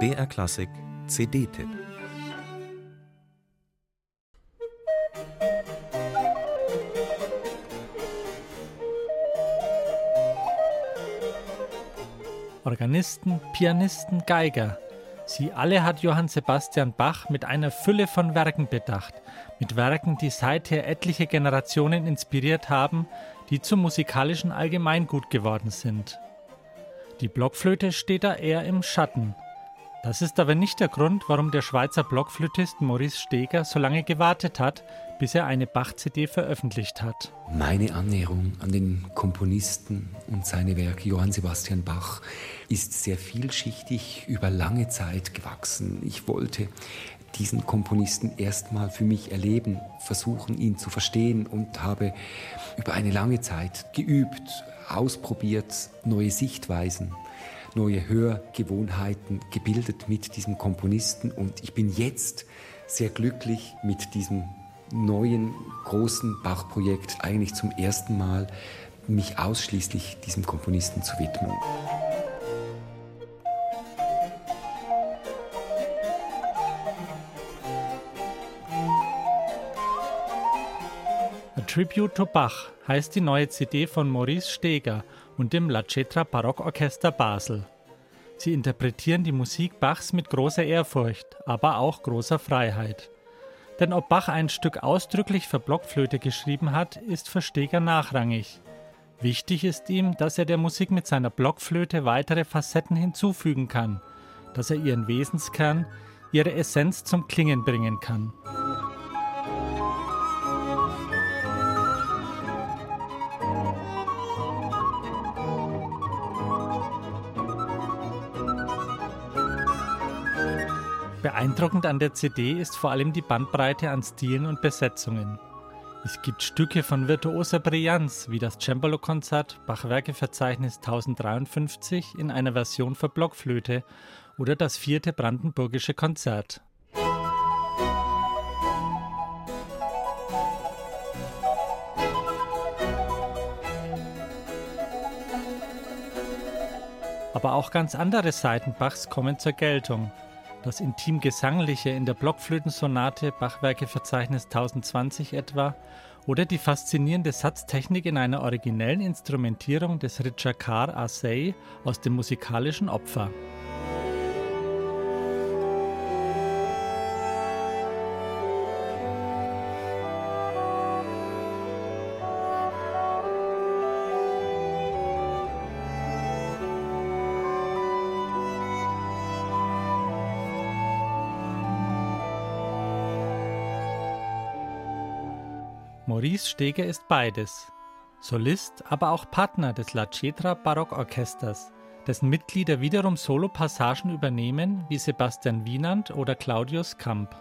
BR Klassik CD-Tipp Organisten, Pianisten, Geiger. Sie alle hat Johann Sebastian Bach mit einer Fülle von Werken bedacht, mit Werken, die seither etliche Generationen inspiriert haben, die zum musikalischen Allgemeingut geworden sind. Die Blockflöte steht da eher im Schatten. Das ist aber nicht der Grund, warum der Schweizer Blockflötist Maurice Steger so lange gewartet hat, bis er eine Bach-CD veröffentlicht hat. Meine Annäherung an den Komponisten und seine Werke Johann Sebastian Bach ist sehr vielschichtig über lange Zeit gewachsen. Ich wollte diesen Komponisten erstmal für mich erleben, versuchen ihn zu verstehen und habe über eine lange Zeit geübt, ausprobiert, neue Sichtweisen neue Hörgewohnheiten gebildet mit diesem Komponisten und ich bin jetzt sehr glücklich mit diesem neuen großen Bach-Projekt eigentlich zum ersten Mal mich ausschließlich diesem Komponisten zu widmen. Tribute to Bach heißt die neue CD von Maurice Steger und dem La Cetra Barockorchester Basel. Sie interpretieren die Musik Bachs mit großer Ehrfurcht, aber auch großer Freiheit. Denn ob Bach ein Stück ausdrücklich für Blockflöte geschrieben hat, ist für Steger nachrangig. Wichtig ist ihm, dass er der Musik mit seiner Blockflöte weitere Facetten hinzufügen kann, dass er ihren Wesenskern, ihre Essenz zum Klingen bringen kann. Beeindruckend an der CD ist vor allem die Bandbreite an Stilen und Besetzungen. Es gibt Stücke von virtuoser Brillanz wie das Cembalo-Konzert Bachwerkeverzeichnis 1053 in einer Version für Blockflöte oder das vierte Brandenburgische Konzert. Aber auch ganz andere Seiten Bachs kommen zur Geltung das intim gesangliche in der Blockflötensonate Bachwerkeverzeichnis 1020 etwa oder die faszinierende Satztechnik in einer originellen Instrumentierung des Ritschakar Asei aus dem musikalischen Opfer. Maurice Steger ist beides. Solist, aber auch Partner des La Cetra Barockorchesters, dessen Mitglieder wiederum Solopassagen übernehmen, wie Sebastian Wienand oder Claudius Kamp.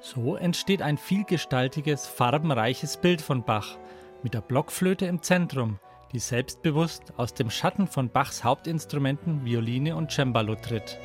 So entsteht ein vielgestaltiges, farbenreiches Bild von Bach, mit der Blockflöte im Zentrum, die selbstbewusst aus dem Schatten von Bachs Hauptinstrumenten Violine und Cembalo tritt.